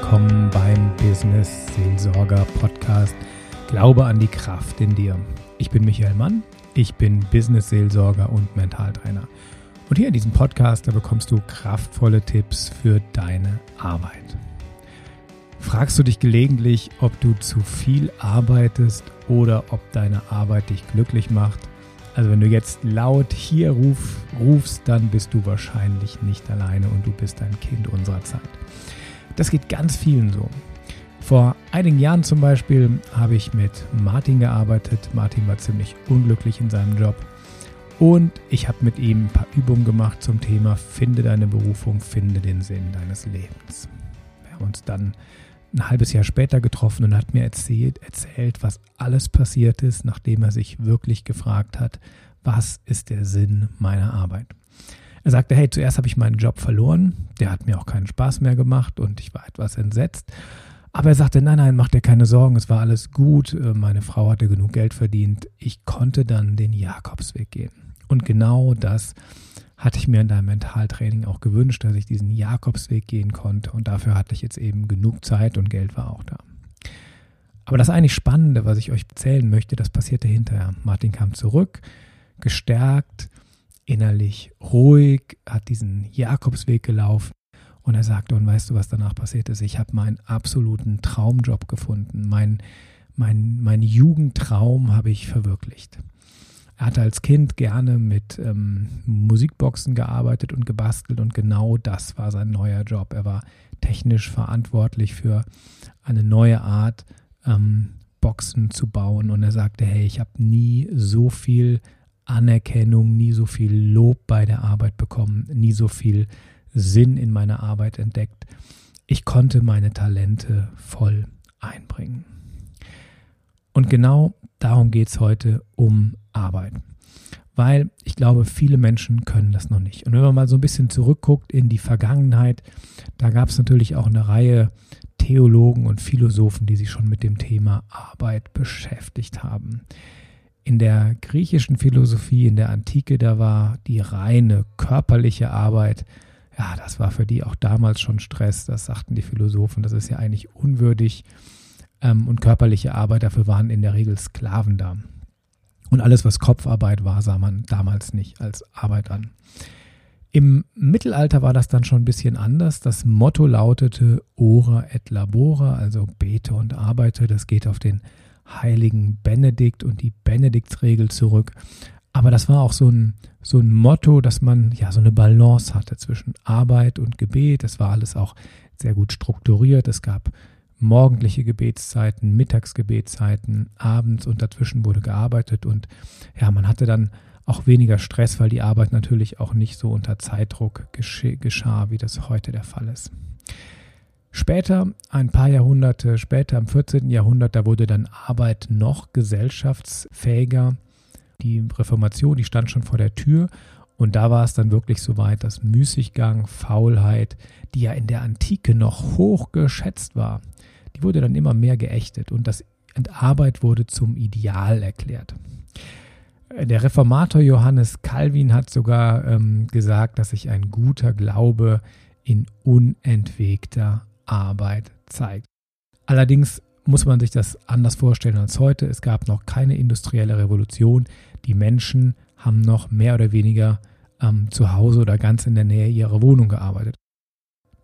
Willkommen beim Business Seelsorger Podcast Glaube an die Kraft in dir. Ich bin Michael Mann, ich bin Business Seelsorger und Mentaltrainer. Und hier in diesem Podcast, da bekommst du kraftvolle Tipps für deine Arbeit. Fragst du dich gelegentlich, ob du zu viel arbeitest oder ob deine Arbeit dich glücklich macht? Also wenn du jetzt laut hier ruf, rufst, dann bist du wahrscheinlich nicht alleine und du bist ein Kind unserer Zeit. Das geht ganz vielen so. Vor einigen Jahren zum Beispiel habe ich mit Martin gearbeitet. Martin war ziemlich unglücklich in seinem Job. Und ich habe mit ihm ein paar Übungen gemacht zum Thema Finde deine Berufung, finde den Sinn deines Lebens. Wir haben uns dann ein halbes Jahr später getroffen und hat mir erzählt, erzählt, was alles passiert ist, nachdem er sich wirklich gefragt hat, was ist der Sinn meiner Arbeit. Er sagte, hey, zuerst habe ich meinen Job verloren, der hat mir auch keinen Spaß mehr gemacht und ich war etwas entsetzt. Aber er sagte, nein, nein, mach dir keine Sorgen, es war alles gut, äh, meine Frau hatte genug Geld verdient, ich konnte dann den Jakobsweg gehen. Und genau das hatte ich mir in deinem Mentaltraining auch gewünscht, dass ich diesen Jakobsweg gehen konnte. Und dafür hatte ich jetzt eben genug Zeit und Geld war auch da. Aber das eigentlich Spannende, was ich euch erzählen möchte, das passierte hinterher. Martin kam zurück, gestärkt, innerlich ruhig, hat diesen Jakobsweg gelaufen. Und er sagte, und weißt du, was danach passiert ist? Ich habe meinen absoluten Traumjob gefunden. Mein, mein, mein Jugendtraum habe ich verwirklicht. Er hatte als Kind gerne mit ähm, Musikboxen gearbeitet und gebastelt und genau das war sein neuer Job. Er war technisch verantwortlich für eine neue Art, ähm, Boxen zu bauen und er sagte, hey, ich habe nie so viel Anerkennung, nie so viel Lob bei der Arbeit bekommen, nie so viel Sinn in meiner Arbeit entdeckt. Ich konnte meine Talente voll einbringen. Und genau darum geht es heute um Arbeit. Weil ich glaube, viele Menschen können das noch nicht. Und wenn man mal so ein bisschen zurückguckt in die Vergangenheit, da gab es natürlich auch eine Reihe Theologen und Philosophen, die sich schon mit dem Thema Arbeit beschäftigt haben. In der griechischen Philosophie, in der Antike, da war die reine körperliche Arbeit, ja, das war für die auch damals schon Stress, das sagten die Philosophen, das ist ja eigentlich unwürdig. Ähm, und körperliche Arbeit, dafür waren in der Regel Sklaven da. Und alles, was Kopfarbeit war, sah man damals nicht als Arbeit an. Im Mittelalter war das dann schon ein bisschen anders. Das Motto lautete Ora et labora, also bete und arbeite. Das geht auf den heiligen Benedikt und die Benediktsregel zurück. Aber das war auch so ein, so ein Motto, dass man ja so eine Balance hatte zwischen Arbeit und Gebet. Das war alles auch sehr gut strukturiert. Es gab morgendliche Gebetszeiten, Mittagsgebetszeiten, abends und dazwischen wurde gearbeitet und ja, man hatte dann auch weniger Stress, weil die Arbeit natürlich auch nicht so unter Zeitdruck geschah, wie das heute der Fall ist. Später, ein paar Jahrhunderte später, im 14. Jahrhundert, da wurde dann Arbeit noch gesellschaftsfähiger. Die Reformation, die stand schon vor der Tür und da war es dann wirklich so weit, dass Müßiggang, Faulheit, die ja in der Antike noch hoch geschätzt war, die wurde dann immer mehr geächtet und das Arbeit wurde zum Ideal erklärt. Der Reformator Johannes Calvin hat sogar ähm, gesagt, dass sich ein guter Glaube in unentwegter Arbeit zeigt. Allerdings muss man sich das anders vorstellen als heute. Es gab noch keine industrielle Revolution. Die Menschen haben noch mehr oder weniger ähm, zu Hause oder ganz in der Nähe ihrer Wohnung gearbeitet.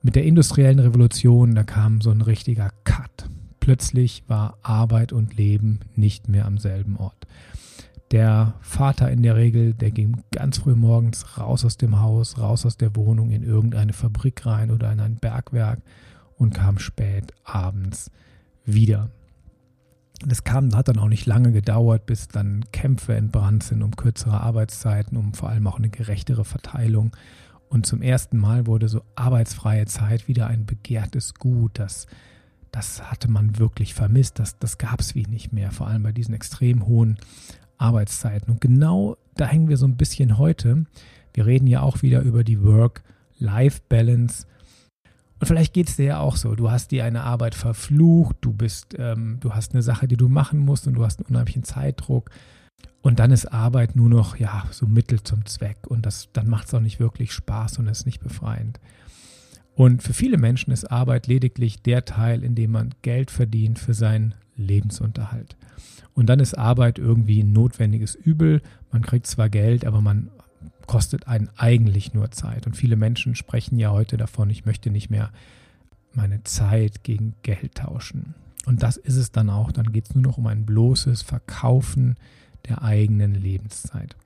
Mit der industriellen Revolution, da kam so ein richtiger Cut. Plötzlich war Arbeit und Leben nicht mehr am selben Ort. Der Vater in der Regel, der ging ganz früh morgens raus aus dem Haus, raus aus der Wohnung in irgendeine Fabrik rein oder in ein Bergwerk und kam spät abends wieder. Das kam, hat dann auch nicht lange gedauert, bis dann Kämpfe entbrannt sind um kürzere Arbeitszeiten, um vor allem auch eine gerechtere Verteilung und zum ersten Mal wurde so arbeitsfreie Zeit wieder ein begehrtes Gut. Das, das hatte man wirklich vermisst. Das, das gab es wie nicht mehr, vor allem bei diesen extrem hohen Arbeitszeiten. Und genau da hängen wir so ein bisschen heute. Wir reden ja auch wieder über die Work-Life-Balance. Und vielleicht geht es dir ja auch so. Du hast dir eine Arbeit verflucht, du bist, ähm, du hast eine Sache, die du machen musst und du hast einen unheimlichen Zeitdruck. Und dann ist Arbeit nur noch, ja, so Mittel zum Zweck. Und das, dann macht es auch nicht wirklich Spaß und ist nicht befreiend. Und für viele Menschen ist Arbeit lediglich der Teil, in dem man Geld verdient für seinen Lebensunterhalt. Und dann ist Arbeit irgendwie ein notwendiges Übel. Man kriegt zwar Geld, aber man kostet einen eigentlich nur Zeit. Und viele Menschen sprechen ja heute davon, ich möchte nicht mehr meine Zeit gegen Geld tauschen. Und das ist es dann auch. Dann geht es nur noch um ein bloßes Verkaufen der eigenen Lebenszeit.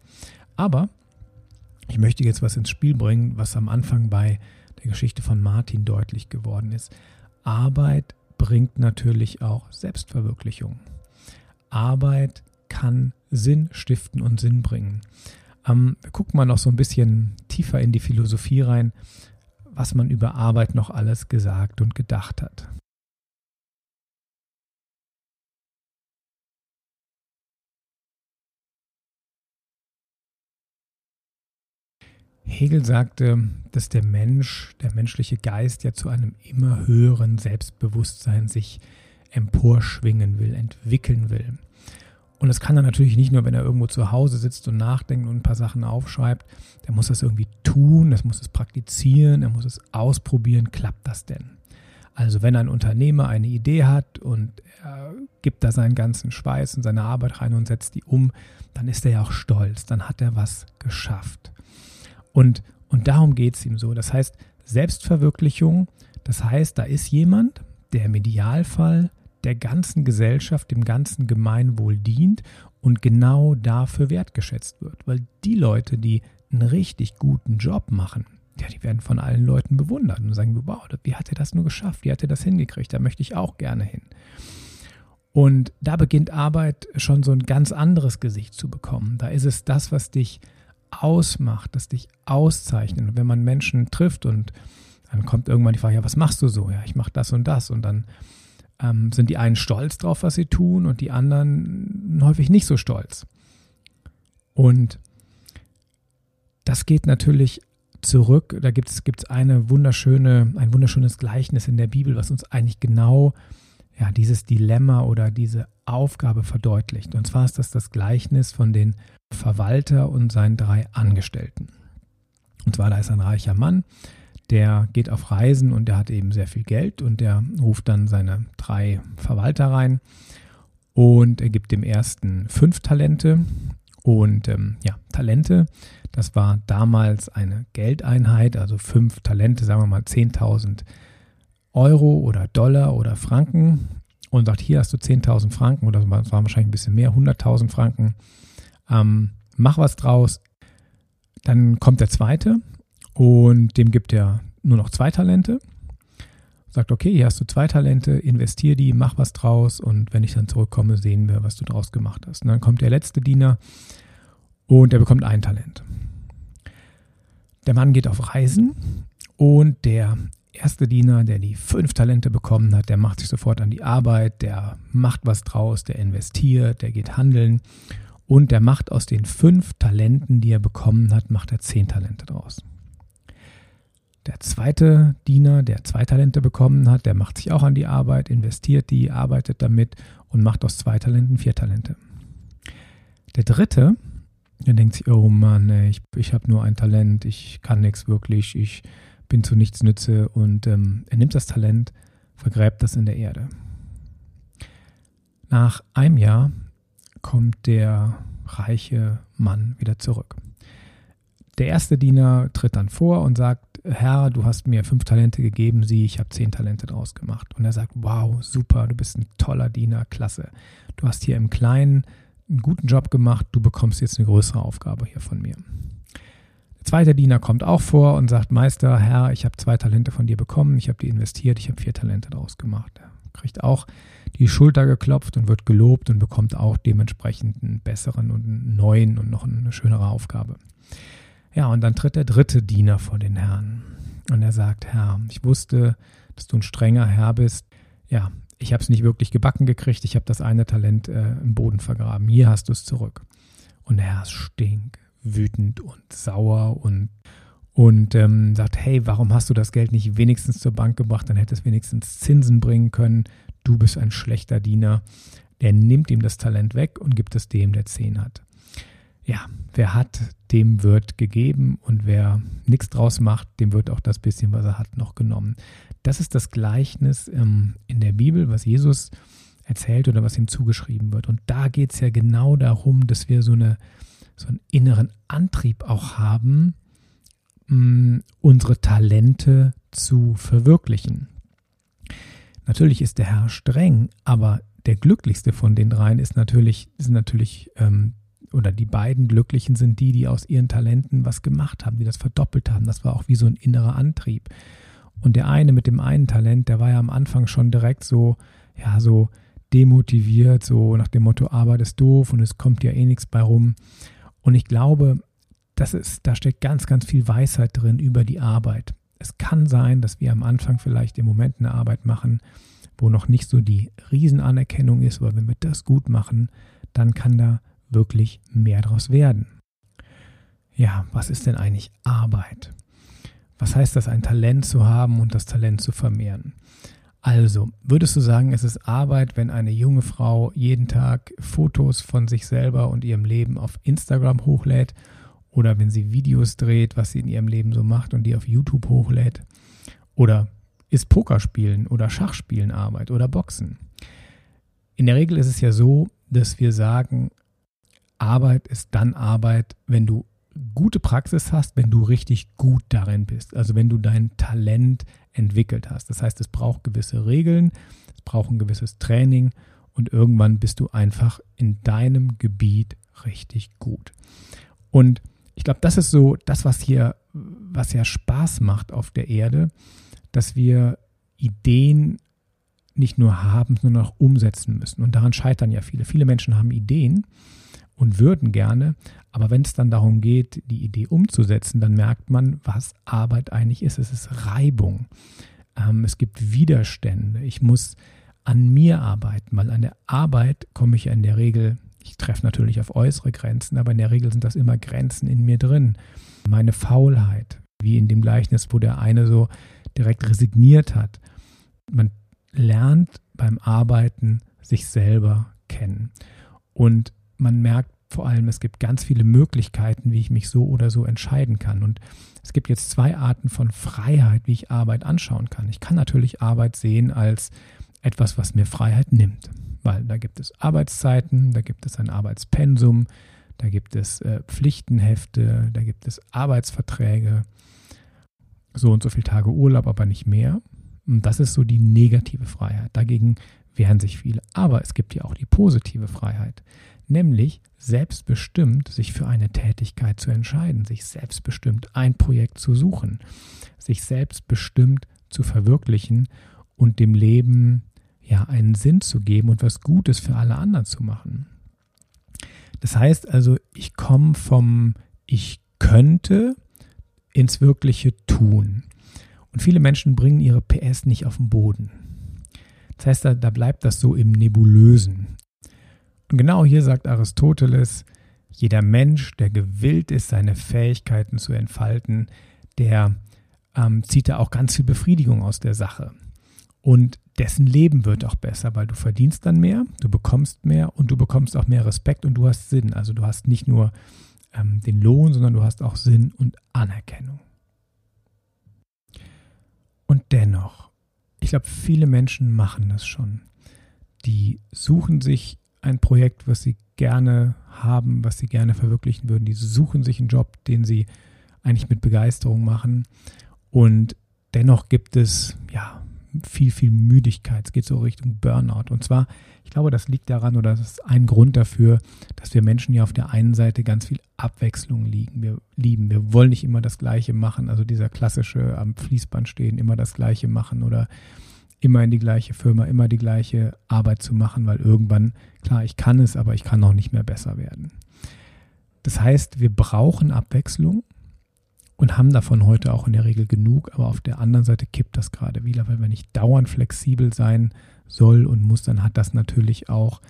Aber ich möchte jetzt was ins Spiel bringen, was am Anfang bei der Geschichte von Martin deutlich geworden ist. Arbeit bringt natürlich auch Selbstverwirklichung. Arbeit kann Sinn stiften und Sinn bringen. Ähm, wir gucken mal noch so ein bisschen tiefer in die Philosophie rein, was man über Arbeit noch alles gesagt und gedacht hat. Hegel sagte, dass der Mensch, der menschliche Geist ja zu einem immer höheren Selbstbewusstsein sich emporschwingen will, entwickeln will. Und das kann er natürlich nicht nur, wenn er irgendwo zu Hause sitzt und nachdenkt und ein paar Sachen aufschreibt. Der muss das irgendwie tun, das muss es praktizieren, er muss es ausprobieren. Klappt das denn? Also wenn ein Unternehmer eine Idee hat und er gibt da seinen ganzen Schweiß und seine Arbeit rein und setzt die um, dann ist er ja auch stolz, dann hat er was geschafft. Und, und darum geht es ihm so. Das heißt, Selbstverwirklichung, das heißt, da ist jemand, der im Idealfall der ganzen Gesellschaft, dem ganzen Gemeinwohl dient und genau dafür wertgeschätzt wird. Weil die Leute, die einen richtig guten Job machen, ja, die werden von allen Leuten bewundert und sagen, wow, wie hat er das nur geschafft? Wie hat er das hingekriegt? Da möchte ich auch gerne hin. Und da beginnt Arbeit schon so ein ganz anderes Gesicht zu bekommen. Da ist es das, was dich ausmacht, das dich auszeichnet. Und wenn man Menschen trifft und dann kommt irgendwann die Frage, ja, was machst du so? Ja, ich mache das und das. Und dann ähm, sind die einen stolz drauf, was sie tun und die anderen häufig nicht so stolz. Und das geht natürlich zurück. Da gibt es eine wunderschöne, ein wunderschönes Gleichnis in der Bibel, was uns eigentlich genau ja, dieses Dilemma oder diese Aufgabe verdeutlicht. Und zwar ist das das Gleichnis von den Verwalter und seinen drei Angestellten. Und zwar, da ist ein reicher Mann, der geht auf Reisen und der hat eben sehr viel Geld und der ruft dann seine drei Verwalter rein und er gibt dem ersten fünf Talente. Und ähm, ja, Talente, das war damals eine Geldeinheit, also fünf Talente, sagen wir mal 10.000 Euro oder Dollar oder Franken. Und sagt, hier hast du 10.000 Franken oder es waren wahrscheinlich ein bisschen mehr, 100.000 Franken ähm, mach was draus. Dann kommt der zweite und dem gibt er nur noch zwei Talente. Sagt, okay, hier hast du zwei Talente, investier die, mach was draus und wenn ich dann zurückkomme, sehen wir, was du draus gemacht hast. Und dann kommt der letzte Diener und der bekommt ein Talent. Der Mann geht auf Reisen und der erste Diener, der die fünf Talente bekommen hat, der macht sich sofort an die Arbeit, der macht was draus, der investiert, der geht handeln und der macht aus den fünf Talenten, die er bekommen hat, macht er zehn Talente draus. Der zweite Diener, der zwei Talente bekommen hat, der macht sich auch an die Arbeit, investiert die, arbeitet damit und macht aus zwei Talenten vier Talente. Der dritte, der denkt sich, oh Mann, ich, ich habe nur ein Talent, ich kann nichts wirklich, ich bin zu nichts nütze und ähm, er nimmt das Talent, vergräbt das in der Erde. Nach einem Jahr kommt der reiche Mann wieder zurück. Der erste Diener tritt dann vor und sagt, Herr, du hast mir fünf Talente gegeben, sieh, ich habe zehn Talente draus gemacht. Und er sagt, wow, super, du bist ein toller Diener, klasse. Du hast hier im Kleinen einen guten Job gemacht, du bekommst jetzt eine größere Aufgabe hier von mir. Der zweite Diener kommt auch vor und sagt, Meister, Herr, ich habe zwei Talente von dir bekommen, ich habe die investiert, ich habe vier Talente draus gemacht. Er kriegt auch die Schulter geklopft und wird gelobt und bekommt auch dementsprechend einen besseren und einen neuen und noch eine schönere Aufgabe. Ja, und dann tritt der dritte Diener vor den Herrn und er sagt, Herr, ich wusste, dass du ein strenger Herr bist. Ja, ich habe es nicht wirklich gebacken gekriegt, ich habe das eine Talent äh, im Boden vergraben. Hier hast du es zurück. Und der Herr ist stink, wütend und sauer und und ähm, sagt, hey, warum hast du das Geld nicht wenigstens zur Bank gebracht? Dann hätte es wenigstens Zinsen bringen können du bist ein schlechter Diener. Der nimmt ihm das Talent weg und gibt es dem, der zehn hat. Ja, wer hat, dem wird gegeben und wer nichts draus macht, dem wird auch das bisschen, was er hat, noch genommen. Das ist das Gleichnis ähm, in der Bibel, was Jesus erzählt oder was ihm zugeschrieben wird. Und da geht es ja genau darum, dass wir so, eine, so einen inneren Antrieb auch haben, mh, mm, unsere Talente zu verwirklichen. Natürlich ist der Herr streng, aber der glücklichste von den dreien ist natürlich, ist natürlich ähm, oder die beiden Glücklichen sind die, die aus ihren Talenten was gemacht haben, die das verdoppelt haben. Das war auch wie so ein innerer Antrieb. Und der eine mit dem einen Talent, der war ja am Anfang schon direkt so, ja, so demotiviert, so nach dem Motto, Arbeit ist doof und es kommt ja eh nichts bei rum. Und ich glaube, das ist, da steckt ganz, ganz viel Weisheit drin über die Arbeit. Es kann sein, dass wir am Anfang vielleicht im Moment eine Arbeit machen, wo noch nicht so die Riesenanerkennung ist, aber wenn wir das gut machen, dann kann da wirklich mehr daraus werden. Ja, was ist denn eigentlich Arbeit? Was heißt das, ein Talent zu haben und das Talent zu vermehren? Also, würdest du sagen, es ist Arbeit, wenn eine junge Frau jeden Tag Fotos von sich selber und ihrem Leben auf Instagram hochlädt oder wenn sie Videos dreht, was sie in ihrem Leben so macht und die auf YouTube hochlädt? Oder ist Pokerspielen oder Schachspielen Arbeit oder Boxen? In der Regel ist es ja so, dass wir sagen, Arbeit ist dann Arbeit, wenn du gute Praxis hast, wenn du richtig gut darin bist. Also wenn du dein Talent entwickelt hast. Das heißt, es braucht gewisse Regeln, es braucht ein gewisses Training und irgendwann bist du einfach in deinem Gebiet richtig gut. Und ich glaube, das ist so das, was hier, was ja Spaß macht auf der Erde, dass wir Ideen nicht nur haben, sondern auch umsetzen müssen. Und daran scheitern ja viele. Viele Menschen haben Ideen und würden gerne. Aber wenn es dann darum geht, die Idee umzusetzen, dann merkt man, was Arbeit eigentlich ist. Es ist Reibung. Ähm, es gibt Widerstände. Ich muss an mir arbeiten, weil an der Arbeit komme ich ja in der Regel, ich treffe natürlich auf äußere Grenzen, aber in der Regel sind das immer Grenzen in mir drin. Meine Faulheit, wie in dem Gleichnis, wo der eine so direkt resigniert hat. Man lernt beim Arbeiten sich selber kennen. Und man merkt vor allem, es gibt ganz viele Möglichkeiten, wie ich mich so oder so entscheiden kann. Und es gibt jetzt zwei Arten von Freiheit, wie ich Arbeit anschauen kann. Ich kann natürlich Arbeit sehen als etwas, was mir Freiheit nimmt, weil da gibt es Arbeitszeiten, da gibt es ein Arbeitspensum, da gibt es äh, Pflichtenhefte, da gibt es Arbeitsverträge, so und so viele Tage Urlaub, aber nicht mehr. Und das ist so die negative Freiheit. Dagegen wehren sich viele. Aber es gibt ja auch die positive Freiheit nämlich selbstbestimmt sich für eine Tätigkeit zu entscheiden, sich selbstbestimmt ein Projekt zu suchen, sich selbstbestimmt zu verwirklichen und dem Leben ja einen Sinn zu geben und was Gutes für alle anderen zu machen. Das heißt also, ich komme vom Ich könnte ins wirkliche Tun. Und viele Menschen bringen ihre PS nicht auf den Boden. Das heißt, da, da bleibt das so im Nebulösen. Und genau hier sagt Aristoteles, jeder Mensch, der gewillt ist, seine Fähigkeiten zu entfalten, der ähm, zieht da auch ganz viel Befriedigung aus der Sache. Und dessen Leben wird auch besser, weil du verdienst dann mehr, du bekommst mehr und du bekommst auch mehr Respekt und du hast Sinn. Also du hast nicht nur ähm, den Lohn, sondern du hast auch Sinn und Anerkennung. Und dennoch, ich glaube, viele Menschen machen das schon. Die suchen sich ein Projekt, was sie gerne haben, was sie gerne verwirklichen würden. Die suchen sich einen Job, den sie eigentlich mit Begeisterung machen. Und dennoch gibt es ja viel, viel Müdigkeit. Es geht so Richtung Burnout. Und zwar, ich glaube, das liegt daran oder das ist ein Grund dafür, dass wir Menschen ja auf der einen Seite ganz viel Abwechslung liegen. Wir lieben. Wir wollen nicht immer das Gleiche machen. Also dieser klassische am Fließband stehen, immer das Gleiche machen oder immer in die gleiche Firma, immer die gleiche Arbeit zu machen, weil irgendwann, klar, ich kann es, aber ich kann auch nicht mehr besser werden. Das heißt, wir brauchen Abwechslung und haben davon heute auch in der Regel genug, aber auf der anderen Seite kippt das gerade wieder, weil wenn ich dauernd flexibel sein soll und muss, dann hat das natürlich auch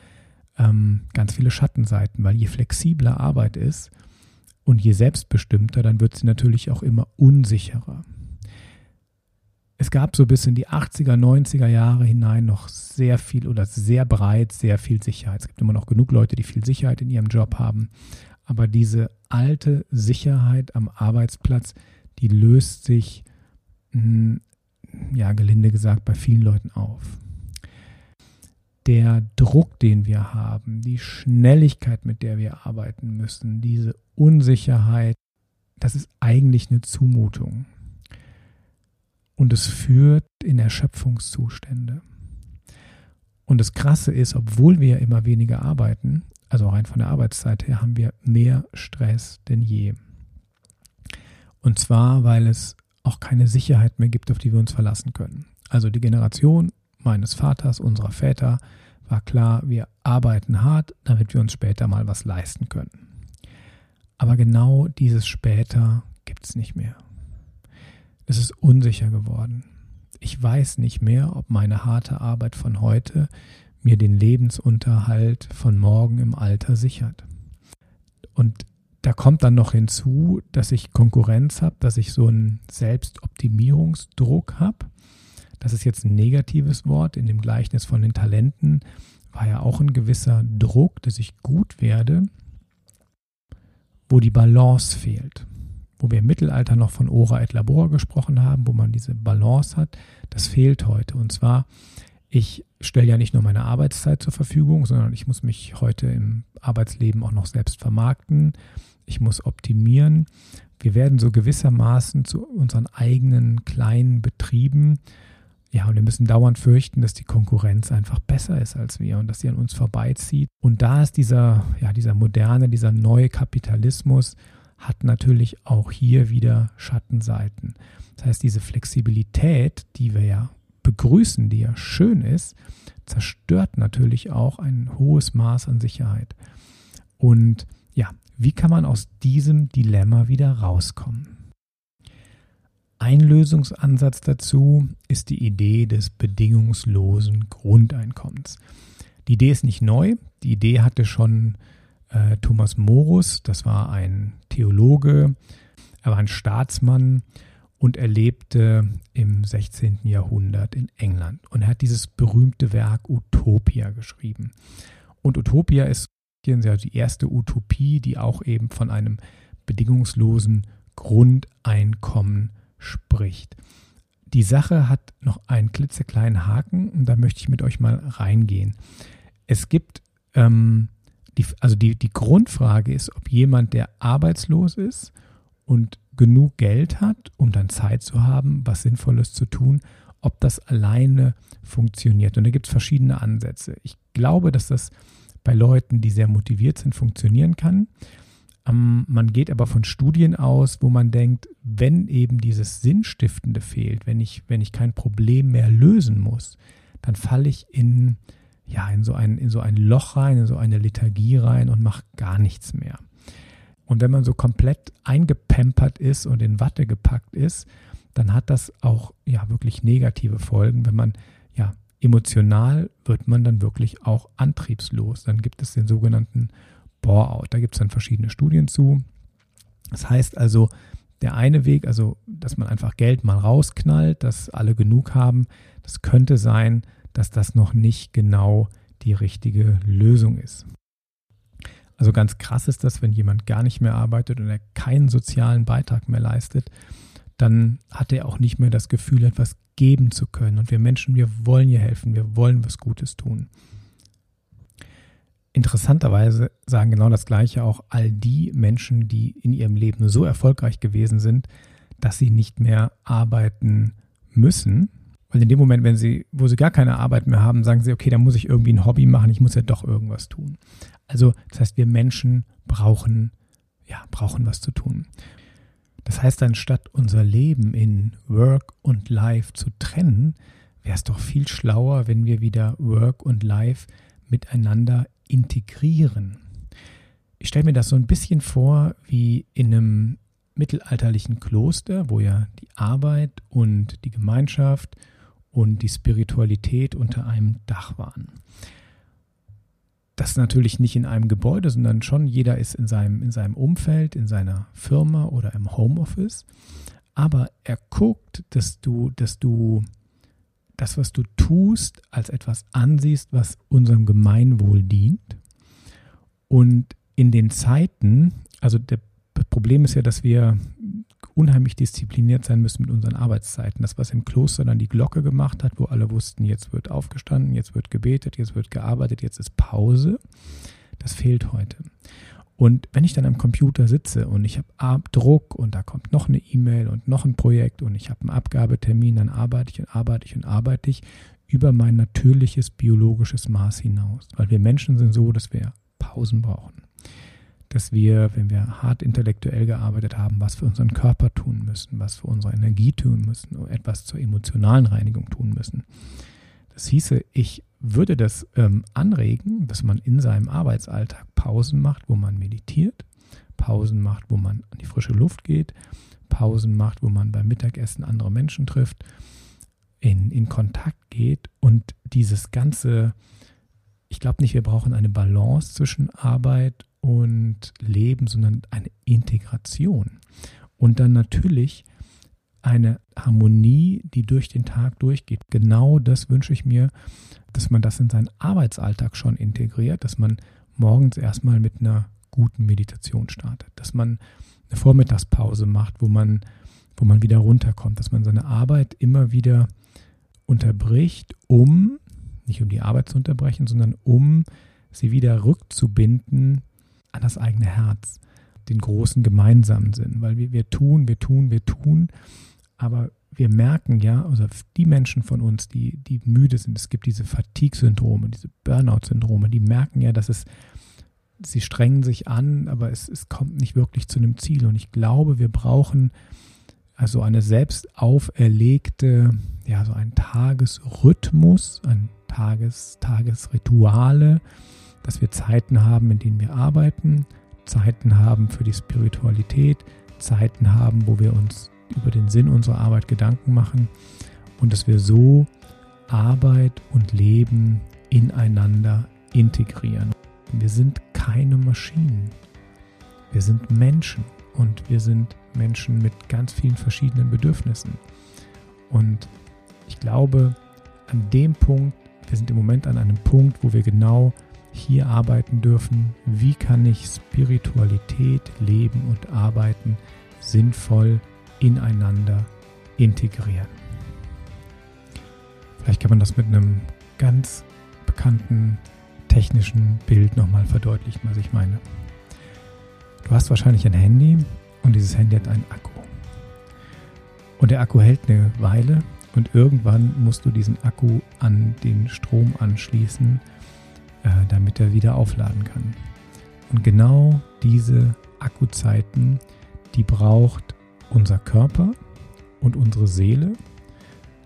ähm, ganz viele Schattenseiten, weil je flexibler Arbeit ist und je selbstbestimmter, dann wird sie natürlich auch immer unsicherer es gab so bis in die 80er, 90er Jahre hinein noch sehr viel oder sehr breit, sehr viel Sicherheit. Es gibt immer noch genug Leute, die viel Sicherheit in ihrem Job haben. Aber diese alte Sicherheit am Arbeitsplatz, die löst sich, hm, ja, gelinde gesagt, bei vielen Leuten auf. Der Druck, den wir haben, die Schnelligkeit, mit der wir arbeiten müssen, diese Unsicherheit, das ist eigentlich eine Zumutung. Und es führt in Erschöpfungszustände. Und das Krasse ist, obwohl wir immer weniger arbeiten, also rein von der Arbeitszeit her, haben wir mehr Stress denn je. Und zwar, weil es auch keine Sicherheit mehr gibt, auf die wir uns verlassen können. Also die Generation meines Vaters, unserer Väter, war klar, wir arbeiten hart, damit wir uns später mal was leisten können. Aber genau dieses später gibt es nicht mehr. Es ist unsicher geworden. Ich weiß nicht mehr, ob meine harte Arbeit von heute mir den Lebensunterhalt von morgen im Alter sichert. Und da kommt dann noch hinzu, dass ich Konkurrenz habe, dass ich so einen Selbstoptimierungsdruck habe. Das ist jetzt ein negatives Wort. In dem Gleichnis von den Talenten war ja auch ein gewisser Druck, dass ich gut werde, wo die Balance fehlt wo wir im Mittelalter noch von Ora et Labora gesprochen haben, wo man diese Balance hat, das fehlt heute. Und zwar, ich stelle ja nicht nur meine Arbeitszeit zur Verfügung, sondern ich muss mich heute im Arbeitsleben auch noch selbst vermarkten. Ich muss optimieren. Wir werden so gewissermaßen zu unseren eigenen kleinen Betrieben. Ja, und wir müssen dauernd fürchten, dass die Konkurrenz einfach besser ist als wir und dass sie an uns vorbeizieht. Und da ist dieser, ja, dieser moderne, dieser neue Kapitalismus, hat natürlich auch hier wieder Schattenseiten. Das heißt, diese Flexibilität, die wir ja begrüßen, die ja schön ist, zerstört natürlich auch ein hohes Maß an Sicherheit. Und ja, wie kann man aus diesem Dilemma wieder rauskommen? Ein Lösungsansatz dazu ist die Idee des bedingungslosen Grundeinkommens. Die Idee ist nicht neu, die Idee hatte schon äh, Thomas Morus, das war ein Theologe, er war ein Staatsmann und er lebte im 16. Jahrhundert in England. Und er hat dieses berühmte Werk Utopia geschrieben. Und Utopia ist die erste Utopie, die auch eben von einem bedingungslosen Grundeinkommen spricht. Die Sache hat noch einen klitzekleinen Haken und da möchte ich mit euch mal reingehen. Es gibt ähm, die, also die, die Grundfrage ist, ob jemand, der arbeitslos ist und genug Geld hat, um dann Zeit zu haben, was Sinnvolles zu tun, ob das alleine funktioniert. Und da gibt es verschiedene Ansätze. Ich glaube, dass das bei Leuten, die sehr motiviert sind, funktionieren kann. Ähm, man geht aber von Studien aus, wo man denkt, wenn eben dieses Sinnstiftende fehlt, wenn ich, wenn ich kein Problem mehr lösen muss, dann falle ich in ja, in so ein, in so ein Loch rein, in so eine Lethargie rein und macht gar nichts mehr. Und wenn man so komplett eingepempert ist und in Watte gepackt ist, dann hat das auch ja wirklich negative Folgen. Wenn man ja emotional wird man dann wirklich auch antriebslos. Dann gibt es den sogenannten Bore-out. Da gibt es dann verschiedene Studien zu. Das heißt also, der eine Weg, also dass man einfach Geld mal rausknallt, dass alle genug haben, das könnte sein, dass das noch nicht genau die richtige Lösung ist. Also ganz krass ist das, wenn jemand gar nicht mehr arbeitet und er keinen sozialen Beitrag mehr leistet, dann hat er auch nicht mehr das Gefühl, etwas geben zu können. Und wir Menschen, wir wollen ihr helfen, wir wollen was Gutes tun. Interessanterweise sagen genau das Gleiche auch all die Menschen, die in ihrem Leben so erfolgreich gewesen sind, dass sie nicht mehr arbeiten müssen, weil in dem Moment, wenn sie, wo sie gar keine Arbeit mehr haben, sagen sie, okay, da muss ich irgendwie ein Hobby machen, ich muss ja doch irgendwas tun. Also, das heißt, wir Menschen brauchen, ja, brauchen was zu tun. Das heißt, anstatt unser Leben in Work und Life zu trennen, wäre es doch viel schlauer, wenn wir wieder Work und Life miteinander integrieren. Ich stelle mir das so ein bisschen vor wie in einem mittelalterlichen Kloster, wo ja die Arbeit und die Gemeinschaft und die Spiritualität unter einem Dach waren. Das natürlich nicht in einem Gebäude, sondern schon jeder ist in seinem, in seinem Umfeld, in seiner Firma oder im Homeoffice. Aber er guckt, dass du, dass du das, was du tust, als etwas ansiehst, was unserem Gemeinwohl dient. Und in den Zeiten, also der Problem ist ja, dass wir unheimlich diszipliniert sein müssen mit unseren Arbeitszeiten. Das, was im Kloster dann die Glocke gemacht hat, wo alle wussten, jetzt wird aufgestanden, jetzt wird gebetet, jetzt wird gearbeitet, jetzt ist Pause, das fehlt heute. Und wenn ich dann am Computer sitze und ich habe Druck und da kommt noch eine E-Mail und noch ein Projekt und ich habe einen Abgabetermin, dann arbeite ich und arbeite ich und arbeite ich über mein natürliches biologisches Maß hinaus. Weil wir Menschen sind so, dass wir Pausen brauchen dass wir, wenn wir hart intellektuell gearbeitet haben, was für unseren Körper tun müssen, was für unsere Energie tun müssen, etwas zur emotionalen Reinigung tun müssen. Das hieße, ich würde das ähm, anregen, dass man in seinem Arbeitsalltag Pausen macht, wo man meditiert, Pausen macht, wo man an die frische Luft geht, Pausen macht, wo man beim Mittagessen andere Menschen trifft, in, in Kontakt geht und dieses ganze, ich glaube nicht, wir brauchen eine Balance zwischen Arbeit und Leben, sondern eine Integration. Und dann natürlich eine Harmonie, die durch den Tag durchgeht. Genau das wünsche ich mir, dass man das in seinen Arbeitsalltag schon integriert, dass man morgens erstmal mit einer guten Meditation startet, dass man eine Vormittagspause macht, wo man, wo man wieder runterkommt, dass man seine Arbeit immer wieder unterbricht, um, nicht um die Arbeit zu unterbrechen, sondern um sie wieder rückzubinden an das eigene Herz, den großen gemeinsamen Sinn, weil wir, wir tun, wir tun, wir tun, aber wir merken ja, also die Menschen von uns, die, die müde sind, es gibt diese Fatigue-Syndrome, diese Burnout-Syndrome, die merken ja, dass es, sie strengen sich an, aber es, es kommt nicht wirklich zu einem Ziel. Und ich glaube, wir brauchen also eine selbst auferlegte, ja, so ein Tagesrhythmus, ein Tages, Tagesrituale, dass wir Zeiten haben, in denen wir arbeiten, Zeiten haben für die Spiritualität, Zeiten haben, wo wir uns über den Sinn unserer Arbeit Gedanken machen und dass wir so Arbeit und Leben ineinander integrieren. Wir sind keine Maschinen. Wir sind Menschen und wir sind Menschen mit ganz vielen verschiedenen Bedürfnissen. Und ich glaube, an dem Punkt, wir sind im Moment an einem Punkt, wo wir genau hier arbeiten dürfen. Wie kann ich Spiritualität, Leben und Arbeiten sinnvoll ineinander integrieren? Vielleicht kann man das mit einem ganz bekannten technischen Bild nochmal verdeutlichen, was ich meine. Du hast wahrscheinlich ein Handy und dieses Handy hat einen Akku. Und der Akku hält eine Weile und irgendwann musst du diesen Akku an den Strom anschließen damit er wieder aufladen kann. Und genau diese Akkuzeiten, die braucht unser Körper und unsere Seele,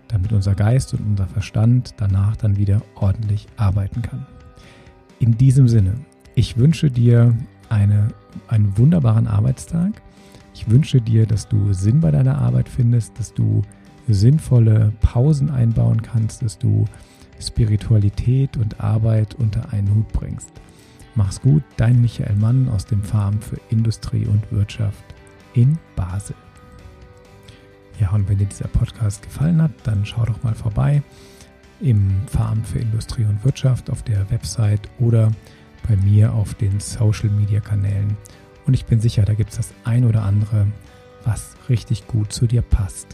damit unser Geist und unser Verstand danach dann wieder ordentlich arbeiten kann. In diesem Sinne, ich wünsche dir eine, einen wunderbaren Arbeitstag. Ich wünsche dir, dass du Sinn bei deiner Arbeit findest, dass du sinnvolle Pausen einbauen kannst, dass du Spiritualität und Arbeit unter einen Hut bringst. Mach's gut, dein Michael Mann aus dem Farm für Industrie und Wirtschaft in Basel. Ja, und wenn dir dieser Podcast gefallen hat, dann schau doch mal vorbei im Farm für Industrie und Wirtschaft auf der Website oder bei mir auf den Social Media Kanälen. Und ich bin sicher, da gibt es das ein oder andere, was richtig gut zu dir passt.